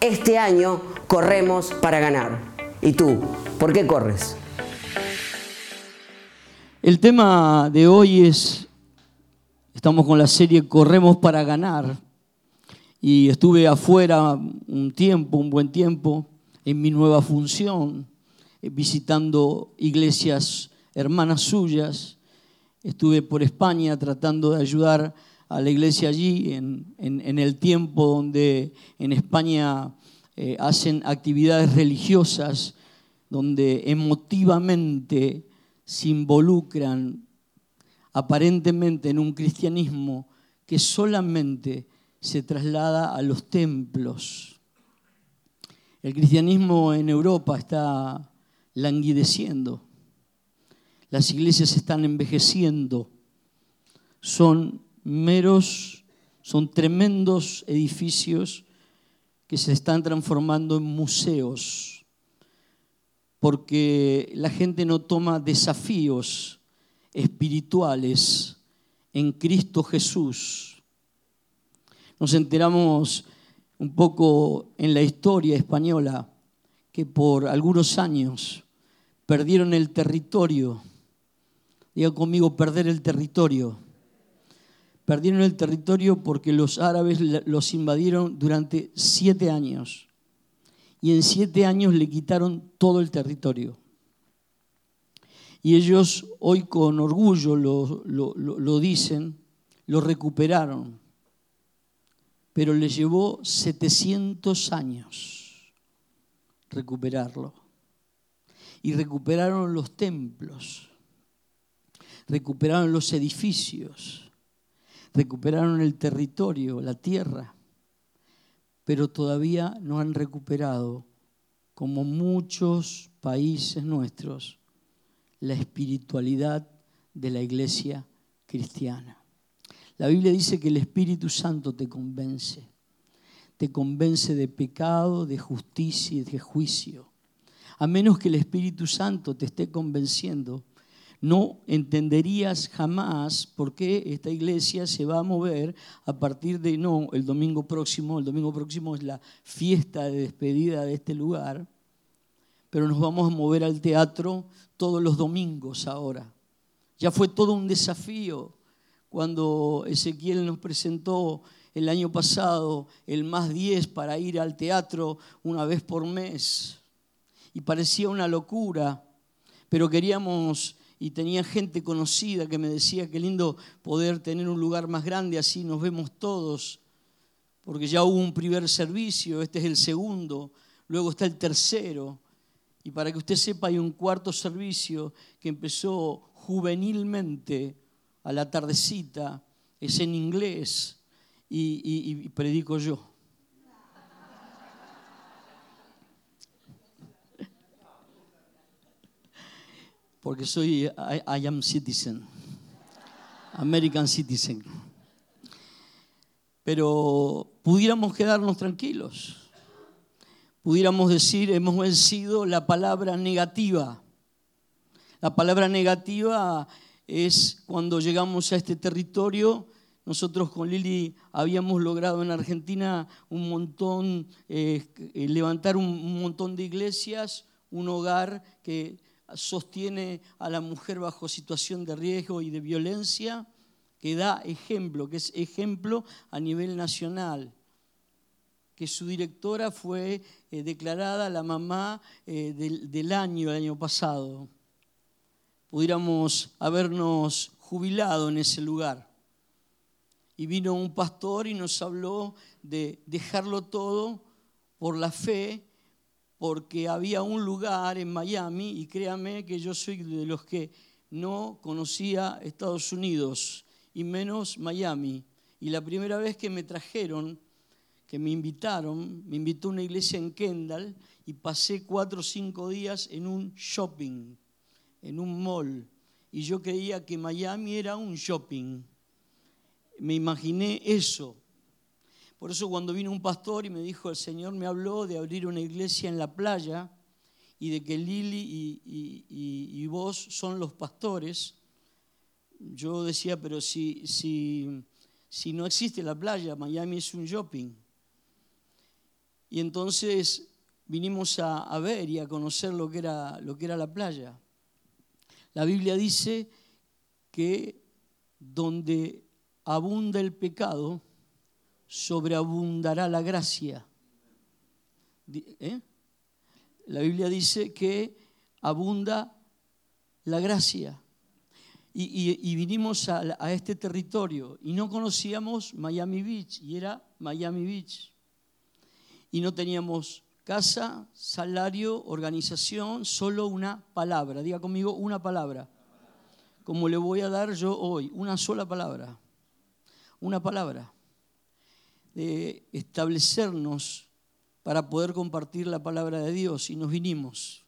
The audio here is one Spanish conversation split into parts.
Este año corremos para ganar. ¿Y tú? ¿Por qué corres? El tema de hoy es, estamos con la serie Corremos para ganar. Y estuve afuera un tiempo, un buen tiempo, en mi nueva función, eh, visitando iglesias hermanas suyas. Estuve por España tratando de ayudar a la iglesia allí en, en el tiempo donde en España eh, hacen actividades religiosas donde emotivamente se involucran aparentemente en un cristianismo que solamente se traslada a los templos. El cristianismo en Europa está languideciendo, las iglesias están envejeciendo, son meros, son tremendos edificios que se están transformando en museos, porque la gente no toma desafíos espirituales en Cristo Jesús. Nos enteramos un poco en la historia española que por algunos años perdieron el territorio. Diga conmigo, perder el territorio Perdieron el territorio porque los árabes los invadieron durante siete años. Y en siete años le quitaron todo el territorio. Y ellos hoy con orgullo lo, lo dicen, lo recuperaron. Pero les llevó 700 años recuperarlo. Y recuperaron los templos, recuperaron los edificios recuperaron el territorio, la tierra, pero todavía no han recuperado, como muchos países nuestros, la espiritualidad de la iglesia cristiana. La Biblia dice que el Espíritu Santo te convence, te convence de pecado, de justicia y de juicio. A menos que el Espíritu Santo te esté convenciendo, no entenderías jamás por qué esta iglesia se va a mover a partir de, no, el domingo próximo, el domingo próximo es la fiesta de despedida de este lugar, pero nos vamos a mover al teatro todos los domingos ahora. Ya fue todo un desafío cuando Ezequiel nos presentó el año pasado el más 10 para ir al teatro una vez por mes. Y parecía una locura, pero queríamos y tenía gente conocida que me decía, qué lindo poder tener un lugar más grande, así nos vemos todos, porque ya hubo un primer servicio, este es el segundo, luego está el tercero, y para que usted sepa hay un cuarto servicio que empezó juvenilmente a la tardecita, es en inglés, y, y predico yo. Porque soy I, am citizen, American citizen. Pero pudiéramos quedarnos tranquilos, pudiéramos decir, hemos vencido la palabra negativa. La palabra negativa es cuando llegamos a este territorio nosotros con Lili habíamos logrado en Argentina un montón, eh, levantar un, montón de iglesias, un hogar que sostiene a la mujer bajo situación de riesgo y de violencia, que da ejemplo, que es ejemplo a nivel nacional que su directora fue eh, declarada la mamá eh, del, del, año, el año pasado. Pudiéramos habernos jubilado en ese lugar y vino un pastor y nos habló de dejarlo todo por la fe, porque había un lugar en Miami, y créame que yo soy de los que no conocía Estados Unidos, y menos Miami. Y la primera vez que me trajeron, que me invitaron, me invitó una iglesia en Kendall y pasé cuatro o cinco días en un shopping, en un mall. Y yo creía que Miami era un shopping me imaginé eso. Por eso cuando vino un pastor y me dijo, el Señor me habló de abrir una iglesia en la playa y de que Lili y, vos son los pastores, yo decía, pero si, si, si no existe la playa, Miami es un shopping. Y entonces vinimos a, a, ver y a conocer lo que, era, lo que era la playa. La Biblia dice que donde abunda el pecado, sobreabundará la gracia. ¿Eh? La Biblia dice que abunda la gracia. Y, vinimos a, a, este territorio y no conocíamos Miami Beach y era Miami Beach. Y no teníamos casa, salario, organización, solo una palabra. Diga conmigo una palabra. Como le voy a dar yo hoy, una sola palabra una palabra, de establecernos para poder compartir la palabra de Dios y nos vinimos.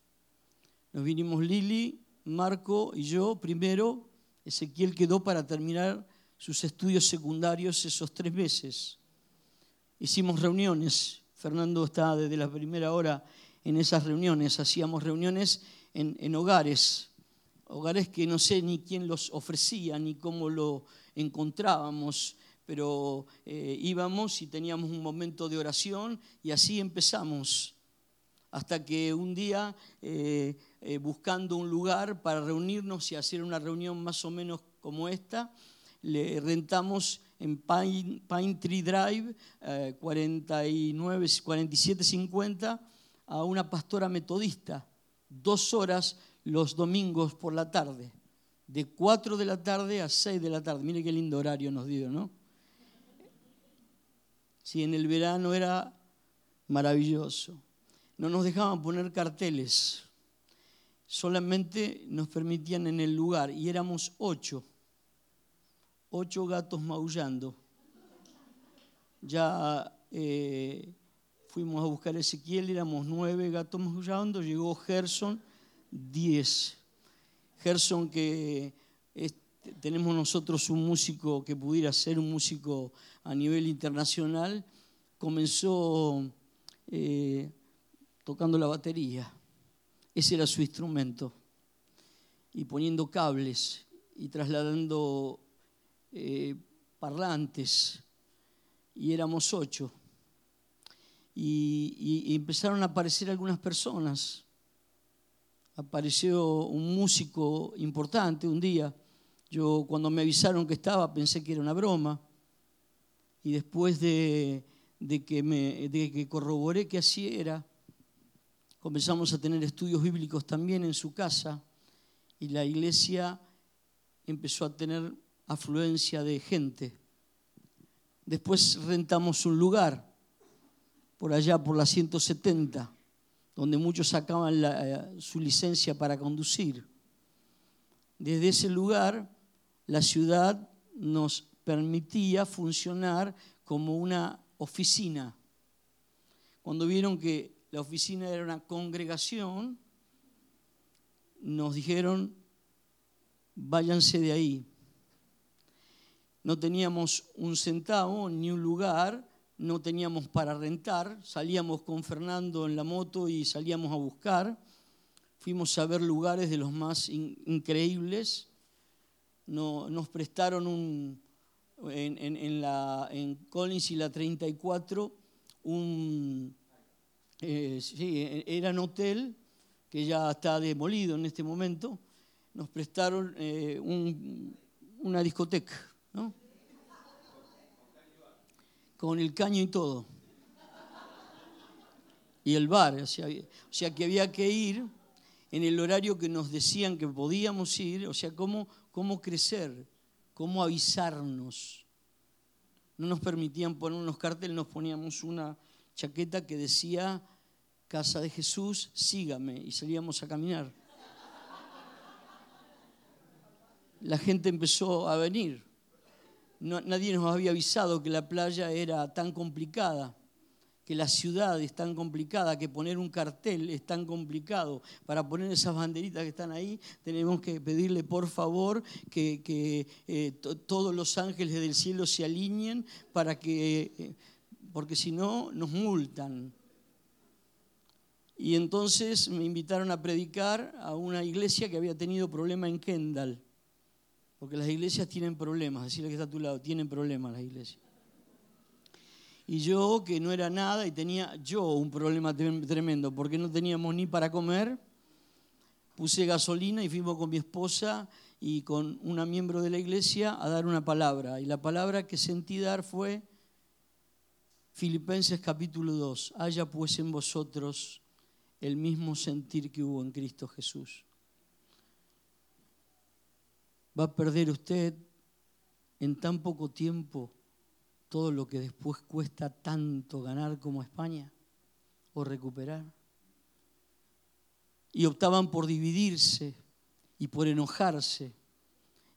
Nos vinimos Lili, Marco y yo primero. Ezequiel quedó para terminar sus estudios secundarios esos tres meses. Hicimos reuniones. Fernando está desde la primera hora en esas reuniones. Hacíamos reuniones en, en hogares, hogares que no sé ni quién los ofrecía ni cómo lo encontrábamos pero eh, íbamos y teníamos un momento de oración y así empezamos. Hasta que un día, eh, eh, buscando un lugar para reunirnos y hacer una reunión más o menos como esta, le rentamos en Pine, Tree Drive, 49, 4750, a una pastora metodista, dos horas los domingos por la tarde, de 4 de la tarde a 6 de la tarde. Mire qué lindo horario nos dio, ¿no? Si en el verano era maravilloso. No nos dejaban poner carteles, solamente nos permitían en el lugar y éramos ocho, ocho gatos maullando. Ya eh, fuimos a buscar a Ezequiel, éramos nueve gatos maullando, llegó Gerson, diez. Gerson que tenemos nosotros un músico que pudiera ser un músico a nivel internacional, comenzó eh, tocando la batería. Ese era su instrumento. Y poniendo cables y trasladando eh, parlantes. Y éramos ocho. y empezaron a aparecer algunas personas. Apareció un músico importante un día yo cuando me avisaron que estaba pensé que era una broma y después de, que, corroboré que así era, comenzamos a tener estudios bíblicos también en su casa y la iglesia empezó a tener afluencia de gente. Después rentamos un lugar por allá, por la 170, donde muchos sacaban eh, su licencia para conducir. Desde ese lugar la ciudad nos permitía funcionar como una oficina. Cuando vieron que la oficina era una congregación, nos dijeron, váyanse de ahí. No teníamos un centavo ni un lugar, no teníamos para rentar, salíamos con Fernando en la moto y salíamos a buscar. Fuimos a ver lugares de los más increíbles. nos prestaron un, en, la, en Collins y la 34 un, eh, sí, era un hotel que ya está demolido en este momento. Nos prestaron eh, una discoteca, ¿no? Con el caño y todo. Y el bar, o sea, o sea que había que ir en el horario que nos decían que podíamos ir, o sea, cómo, cómo crecer, cómo avisarnos. No nos permitían poner unos carteles, nos poníamos una chaqueta que decía, Casa de Jesús, sígame, y salíamos a caminar. La gente empezó a venir. nadie nos había avisado que la playa era tan complicada que la ciudad es tan complicada, que poner un cartel es tan complicado. Para poner esas banderitas que están ahí, tenemos que pedirle por favor que, eh, todos los ángeles del cielo se alineen para que, eh, porque si no, nos multan. Y entonces me invitaron a predicar a una iglesia que había tenido problema en Kendall. Porque las iglesias tienen problemas, decirle que está a tu lado, tienen problemas las iglesias. Y yo, que no era nada, y tenía yo un problema tremendo, porque no teníamos ni para comer, puse gasolina y fuimos con mi esposa y con una miembro de la iglesia a dar una palabra. Y la palabra que sentí dar fue Filipenses capítulo 2. Haya pues en vosotros el mismo sentir que hubo en Cristo Jesús. Va a perder usted en tan poco tiempo todo lo que después cuesta tanto ganar como España o recuperar. Y optaban por dividirse y por enojarse.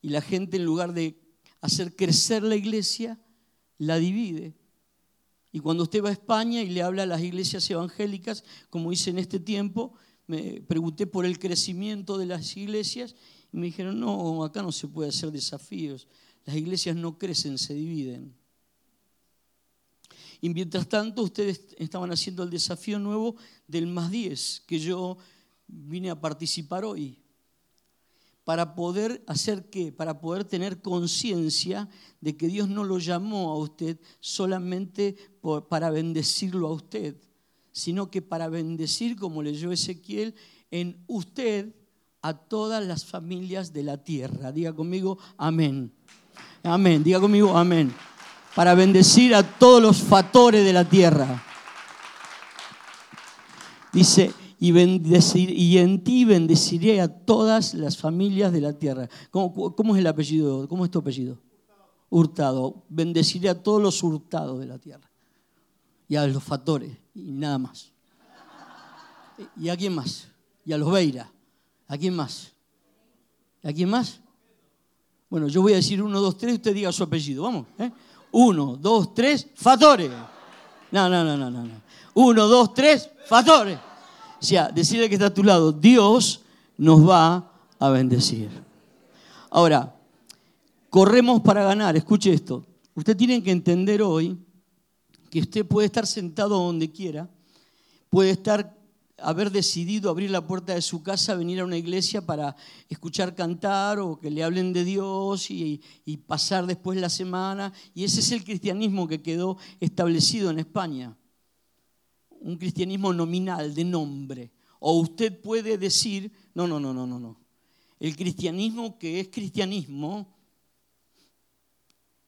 Y la gente en lugar de hacer crecer la iglesia, la divide. Y cuando usted va a España y le habla a las iglesias evangélicas, como hice en este tiempo, me pregunté por el crecimiento de las iglesias y me dijeron, no, acá no se puede hacer desafíos. Las iglesias no crecen, se dividen. Y mientras tanto, ustedes estaban haciendo el desafío nuevo del más 10, que yo vine a participar hoy. Para poder hacer qué? Para poder tener conciencia de que Dios no lo llamó a usted solamente para bendecirlo a usted, sino que para bendecir, como leyó Ezequiel, en usted a todas las familias de la tierra. Diga conmigo, amén. Amén. Diga conmigo, amén para bendecir a todos los factores de la tierra. Dice, y, y en ti bendeciré a todas las familias de la tierra. ¿Cómo, es el apellido? ¿Cómo es tu apellido? Hurtado. Bendeciré a todos los hurtados de la tierra. Y a los factores, y nada más. ¿Y a quién más? Y a los Beira. ¿A quién más? ¿A quién más? Bueno, yo voy a decir uno, dos, tres, usted diga su apellido. Vamos. ¿eh? Uno, dos, tres, fatores. No, no, no, no, no. Uno, dos, tres, fatores. O sea, decirle que está a tu lado, Dios nos va a bendecir. Ahora, corremos para ganar. Escuche esto. Usted tiene que entender hoy que usted puede estar sentado donde quiera, puede estar haber decidido abrir la puerta de su casa, venir a una iglesia para escuchar cantar o que le hablen de Dios y, pasar después la semana. Y ese es el cristianismo que quedó establecido en España. Un cristianismo nominal, de nombre. O usted puede decir, no, no, no, no, no, no. El cristianismo que es cristianismo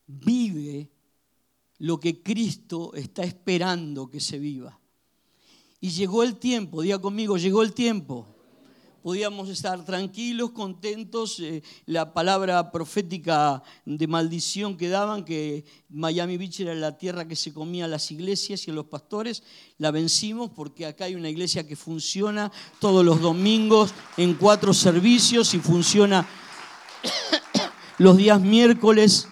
vive lo que Cristo está esperando que se viva. Y llegó el tiempo, diga conmigo, llegó el tiempo. Podíamos estar tranquilos, contentos. Eh, la palabra profética de maldición que daban, que Miami Beach era la tierra que se comía a las iglesias y a los pastores, la vencimos porque acá hay una iglesia que funciona todos los domingos en cuatro servicios y funciona los días miércoles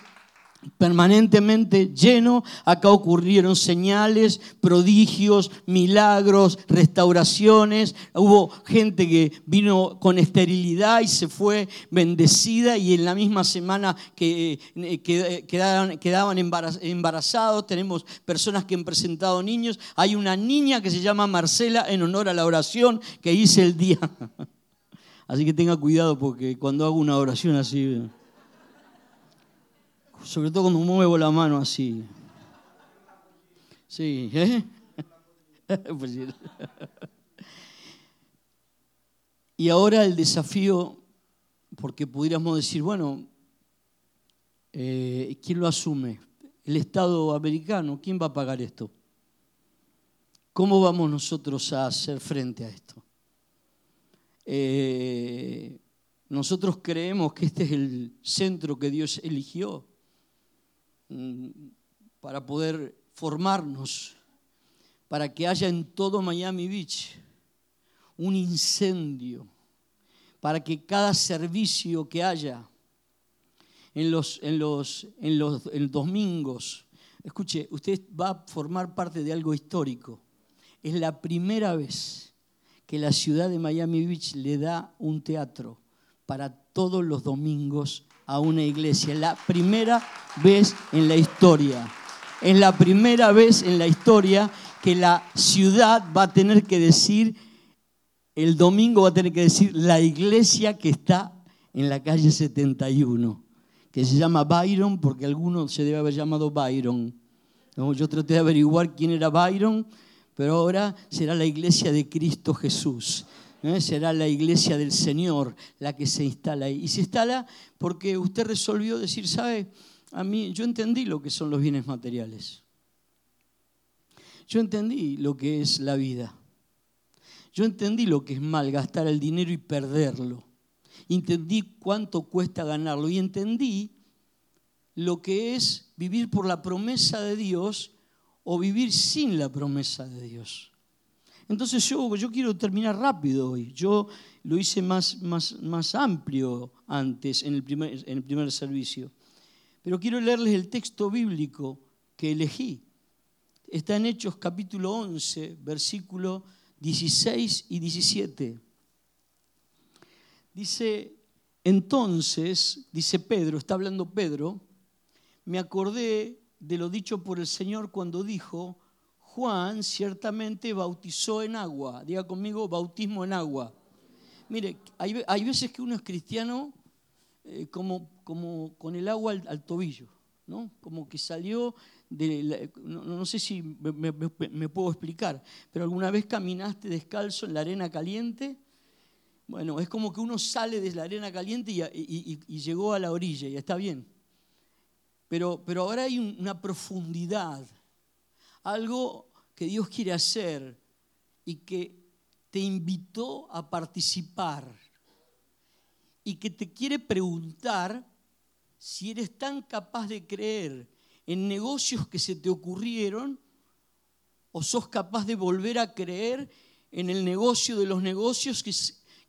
permanentemente lleno. Acá ocurrieron señales, prodigios, milagros, restauraciones. Hubo gente que vino con esterilidad y se fue bendecida y en la misma semana que, eh, quedaban, quedaban embarazados. Tenemos personas que han presentado niños. Hay una niña que se llama Marcela en honor a la oración que hice el día. Así que tenga cuidado porque cuando hago una oración así sobre todo cuando muevo la mano así. Sí, ¿eh? Pues y ahora el desafío, porque pudiéramos decir, bueno, eh, ¿quién lo asume? El Estado americano, ¿quién va a pagar esto? ¿Cómo vamos nosotros a hacer frente a esto? Eh, nosotros creemos que este es el centro que Dios eligió para poder formarnos, para que haya en todo Miami Beach un incendio, para que cada servicio que haya en los, en los, en los, domingos, escuche, usted va a formar parte de algo histórico. Es la primera vez que la ciudad de Miami Beach le da un teatro para todos los domingos a una iglesia. Es la primera vez en la historia. Es la primera vez en la historia que la ciudad va a tener que decir, el domingo va a tener que decir, la iglesia que está en la calle 71, que se llama Byron, porque alguno se debe haber llamado Byron. Yo traté de averiguar quién era Byron, pero ahora será la iglesia de Cristo Jesús. ¿Eh? será la iglesia del Señor la que se instala ahí. Y se instala porque usted resolvió decir, ¿sabe? A mí, yo entendí lo que son los bienes materiales. Yo entendí lo que es la vida. Yo entendí lo que es malgastar el dinero y perderlo. Entendí cuánto cuesta ganarlo y entendí lo que es vivir por la promesa de Dios o vivir sin la promesa de Dios. Entonces yo, yo quiero terminar rápido hoy. Yo lo hice más, más, más amplio antes, en el, primer, en el primer servicio. Pero quiero leerles el texto bíblico que elegí. Está en Hechos capítulo 11, versículo 16 y 17. Dice, entonces, dice Pedro, está hablando Pedro, me acordé de lo dicho por el Señor cuando dijo, Juan ciertamente bautizó en agua. Diga conmigo, bautismo en agua. Mire, hay, veces que uno es cristiano eh, como, como con el agua al, tobillo, ¿no? Como que salió de... no, sé si me, puedo explicar, pero alguna vez caminaste descalzo en la arena caliente. Bueno, es como que uno sale de la arena caliente y, llegó a la orilla y está bien. Pero, pero ahora hay una profundidad algo que Dios quiere hacer y que te invitó a participar y que te quiere preguntar si eres tan capaz de creer en negocios que se te ocurrieron o sos capaz de volver a creer en el negocio de los negocios que,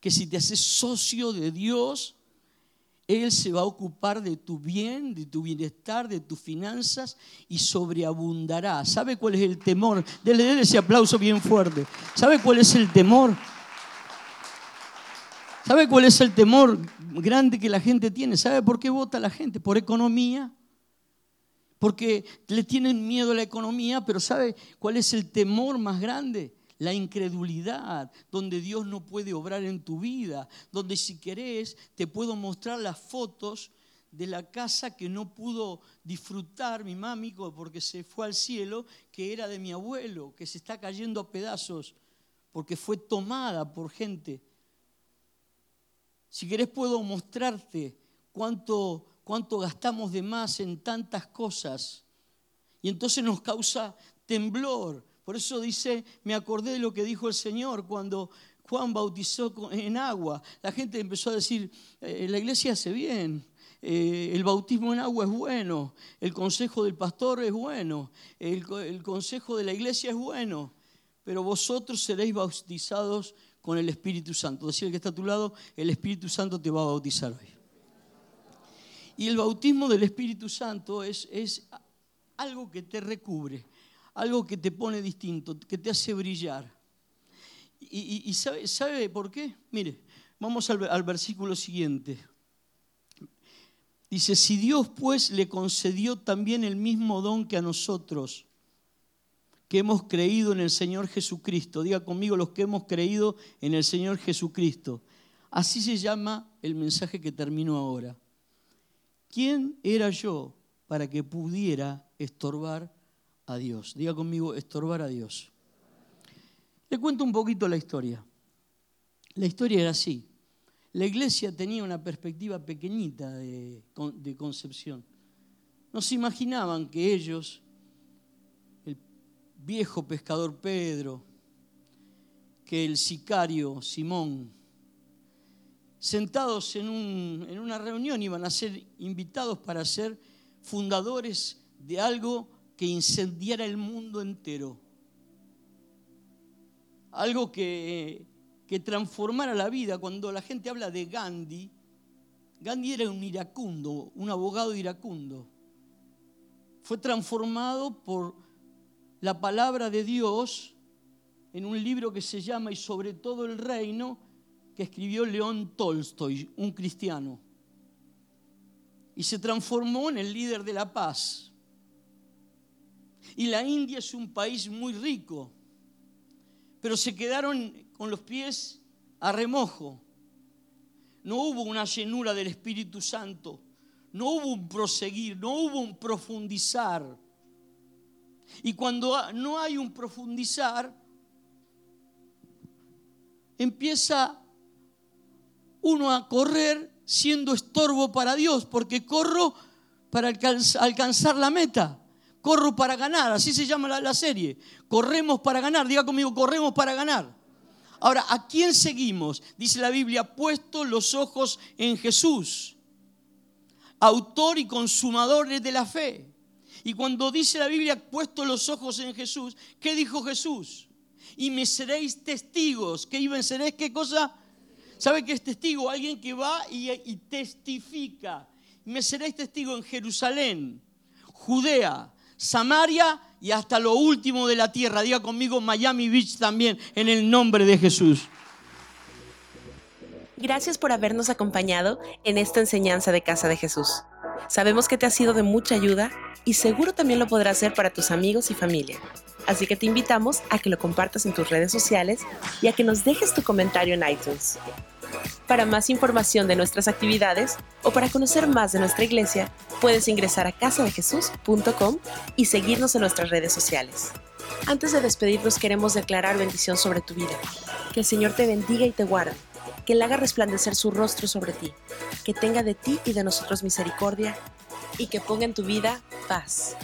que si te haces socio de Dios, él se va a ocupar de tu bien, de tu bienestar, de tus finanzas y sobreabundará. ¿Sabe cuál es el temor? Dele, ese aplauso bien fuerte. ¿Sabe cuál es el temor? ¿Sabe cuál es el temor grande que la gente tiene? ¿Sabe por qué vota la gente? Por economía. Porque le tienen miedo a la economía, pero ¿sabe cuál es el temor más grande? La incredulidad, donde Dios no puede obrar en tu vida, donde si querés te puedo mostrar las fotos de la casa que no pudo disfrutar mi mami porque se fue al cielo, que era de mi abuelo, que se está cayendo a pedazos porque fue tomada por gente. Si querés puedo mostrarte cuánto, cuánto gastamos de más en tantas cosas. Y entonces nos causa temblor, por eso dice, me acordé de lo que dijo el Señor cuando Juan bautizó en agua. La gente empezó a decir, eh, la iglesia hace bien, eh, el bautismo en agua es bueno, el consejo del pastor es bueno, el, consejo de la iglesia es bueno, pero vosotros seréis bautizados con el Espíritu Santo. Decía el que está a tu lado, el Espíritu Santo te va a bautizar hoy. Y el bautismo del Espíritu Santo es, es algo que te recubre, algo que te pone distinto, que te hace brillar. ¿Y, sabe, sabe, por qué? Mire, vamos al, al versículo siguiente. Dice, si Dios pues le concedió también el mismo don que a nosotros, que hemos creído en el Señor Jesucristo, diga conmigo los que hemos creído en el Señor Jesucristo, así se llama el mensaje que termino ahora. ¿Quién era yo para que pudiera estorbar a Dios? Diga conmigo, estorbar a Dios. Le cuento un poquito la historia. La historia era así. La iglesia tenía una perspectiva pequeñita de, concepción. No se imaginaban que ellos, el viejo pescador Pedro, que el sicario Simón, sentados en, en, una reunión iban a ser invitados para ser fundadores de algo que incendiara el mundo entero. Algo que que transformara la vida. Cuando la gente habla de Gandhi, Gandhi era un iracundo, un abogado iracundo. Fue transformado por la palabra de Dios en un libro que se llama Y sobre todo el reino, que escribió León Tolstoy, un cristiano. Y se transformó en el líder de la paz. Y la India es un país muy rico, pero se quedaron con los pies a remojo. No hubo una llenura del Espíritu Santo, no hubo un proseguir, no hubo un profundizar. Y cuando no hay un profundizar, empieza uno a correr siendo estorbo para Dios, porque corro para alcanzar la meta. Corro para ganar, así se llama la, serie. Corremos para ganar, diga conmigo, corremos para ganar. Ahora, ¿a quién seguimos? Dice la Biblia, puesto los ojos en Jesús, autor y consumador de la fe. Y cuando dice la Biblia, puesto los ojos en Jesús, ¿qué dijo Jesús? Y me seréis testigos. ¿Qué iban seréis qué cosa? ¿Sabe qué es testigo? Alguien que va y, y testifica. Me seréis testigo en Jerusalén, Judea, Samaria y hasta lo último de la tierra. Diga conmigo Miami Beach también, en el nombre de Jesús. Gracias por habernos acompañado en esta enseñanza de Casa de Jesús. Sabemos que te ha sido de mucha ayuda y seguro también lo podrás hacer para tus amigos y familia. Así que te invitamos a que lo compartas en tus redes sociales y a que nos dejes tu comentario en iTunes. Para más información de nuestras actividades o para conocer más de nuestra iglesia, puedes ingresar a casadejesús.com y seguirnos en nuestras redes sociales. Antes de despedirnos queremos declarar bendición sobre tu vida. Que el Señor te bendiga y te guarde. Que Él haga resplandecer su rostro sobre ti. Que tenga de ti y de nosotros misericordia. Y que ponga en tu vida paz.